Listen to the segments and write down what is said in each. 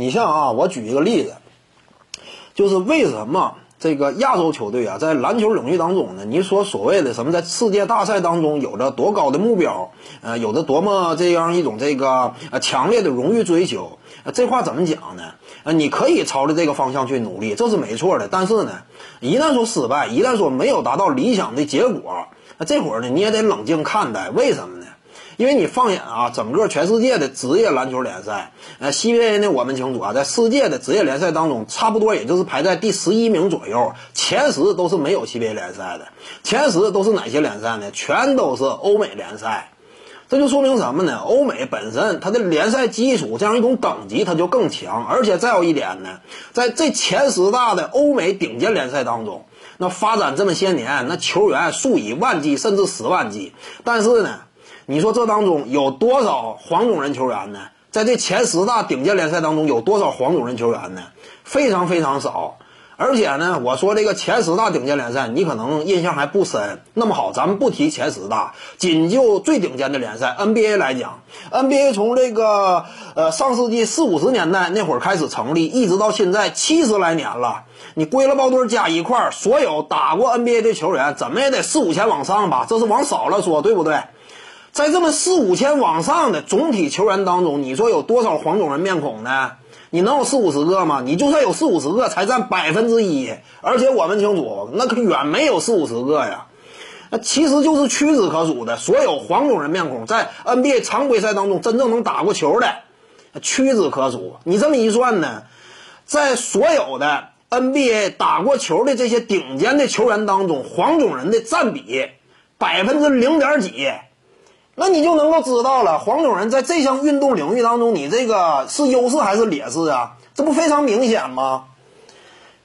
你像啊，我举一个例子，就是为什么这个亚洲球队啊，在篮球领域当中呢？你说所谓的什么，在世界大赛当中有着多高的目标，呃，有着多么这样一种这个呃强烈的荣誉追求，这话怎么讲呢？呃，你可以朝着这个方向去努力，这是没错的。但是呢，一旦说失败，一旦说没有达到理想的结果，那这会儿呢，你也得冷静看待。为什么呢？因为你放眼啊，整个全世界的职业篮球联赛，呃，CBA 呢，我们清楚啊，在世界的职业联赛当中，差不多也就是排在第十一名左右，前十都是没有 CBA 联赛的，前十都是哪些联赛呢？全都是欧美联赛，这就说明什么呢？欧美本身它的联赛基础这样一种等级它就更强，而且再有一点呢，在这前十大的欧美顶尖联赛当中，那发展这么些年，那球员数以万计甚至十万计，但是呢？你说这当中有多少黄种人球员呢？在这前十大顶尖联赛当中，有多少黄种人球员呢？非常非常少。而且呢，我说这个前十大顶尖联赛，你可能印象还不深。那么好，咱们不提前十大，仅就最顶尖的联赛 NBA 来讲，NBA 从这个呃上世纪四五十年代那会儿开始成立，一直到现在七十来年了。你归了包堆加一块儿，所有打过 NBA 的球员，怎么也得四五千往上吧？这是往少了说，对不对？在这么四五千往上的总体球员当中，你说有多少黄种人面孔呢？你能有四五十个吗？你就算有四五十个，才占百分之一。而且我们清楚，那可远没有四五十个呀。那其实就是屈指可数的所有黄种人面孔，在 NBA 常规赛当中真正能打过球的，屈指可数。你这么一算呢，在所有的 NBA 打过球的这些顶尖的球员当中，黄种人的占比百分之零点几。那你就能够知道了，黄种人在这项运动领域当中，你这个是优势还是劣势啊？这不非常明显吗？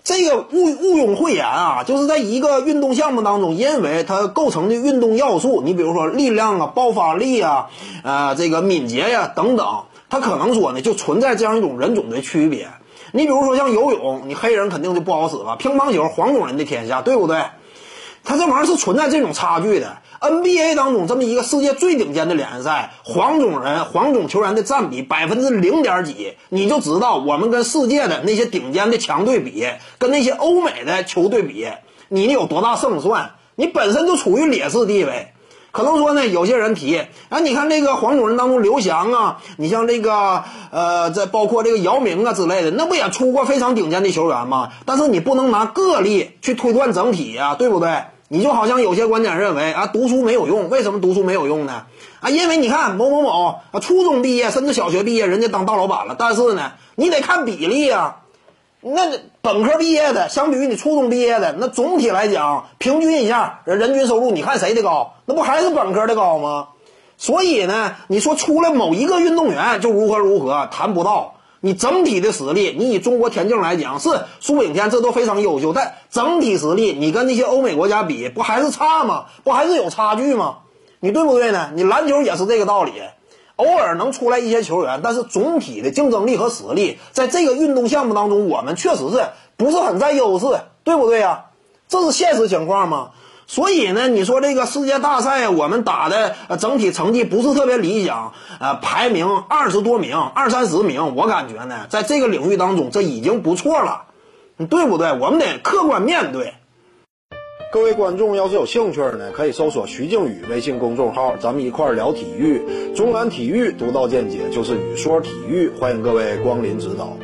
这个毋毋庸讳言啊，就是在一个运动项目当中，因为它构成的运动要素，你比如说力量啊、爆发力啊、呃这个敏捷呀等等，它可能说呢就存在这样一种人种的区别。你比如说像游泳，你黑人肯定就不好使了；乒乓球，黄种人的天下，对不对？它这玩意儿是存在这种差距的。NBA 当中这么一个世界最顶尖的联赛，黄种人、黄种球员的占比百分之零点几，你就知道我们跟世界的那些顶尖的强队比，跟那些欧美的球队比，你有多大胜算？你本身就处于劣势地位。可能说呢，有些人提，啊，你看这个黄种人当中，刘翔啊，你像这个呃，这包括这个姚明啊之类的，那不也出过非常顶尖的球员吗？但是你不能拿个例去推断整体呀，对不对？你就好像有些观点认为啊，读书没有用，为什么读书没有用呢？啊，因为你看某某某啊，初中毕业甚至小学毕业，人家当大老板了。但是呢，你得看比例啊。那本科毕业的，相比于你初中毕业的，那总体来讲，平均一下人人均收入，你看谁的高？那不还是本科的高吗？所以呢，你说出来某一个运动员就如何如何，谈不到。你整体的实力，你以中国田径来讲，是苏炳添这都非常优秀，但整体实力你跟那些欧美国家比，不还是差吗？不还是有差距吗？你对不对呢？你篮球也是这个道理，偶尔能出来一些球员，但是总体的竞争力和实力，在这个运动项目当中，我们确实是不是很占优势，对不对呀？这是现实情况吗？所以呢，你说这个世界大赛，我们打的整体成绩不是特别理想，呃，排名二十多名、二三十名，我感觉呢，在这个领域当中，这已经不错了，对不对？我们得客观面对。各位观众要是有兴趣呢，可以搜索徐静宇微信公众号，咱们一块儿聊体育，中南体育独到见解就是语说体育，欢迎各位光临指导。